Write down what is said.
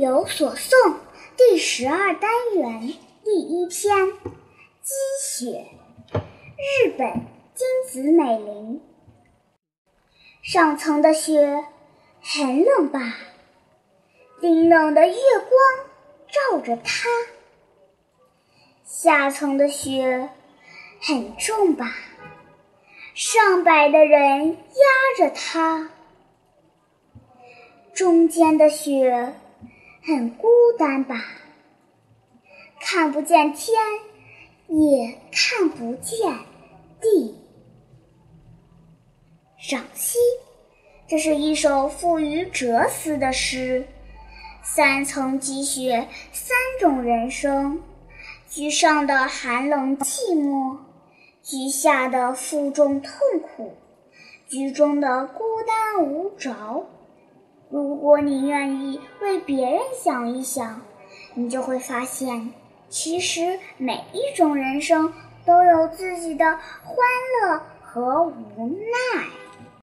有所诵第十二单元第一篇《积雪》，日本金子美玲。上层的雪很冷吧？冰冷的月光照着它。下层的雪很重吧？上百的人压着它。中间的雪。很孤单吧？看不见天，也看不见地。赏析：这是一首富于哲思的诗。三层积雪，三种人生：居上的寒冷寂寞，居下的负重痛苦，居中的孤单无着。如果你愿意别人想一想，你就会发现，其实每一种人生都有自己的欢乐和无奈。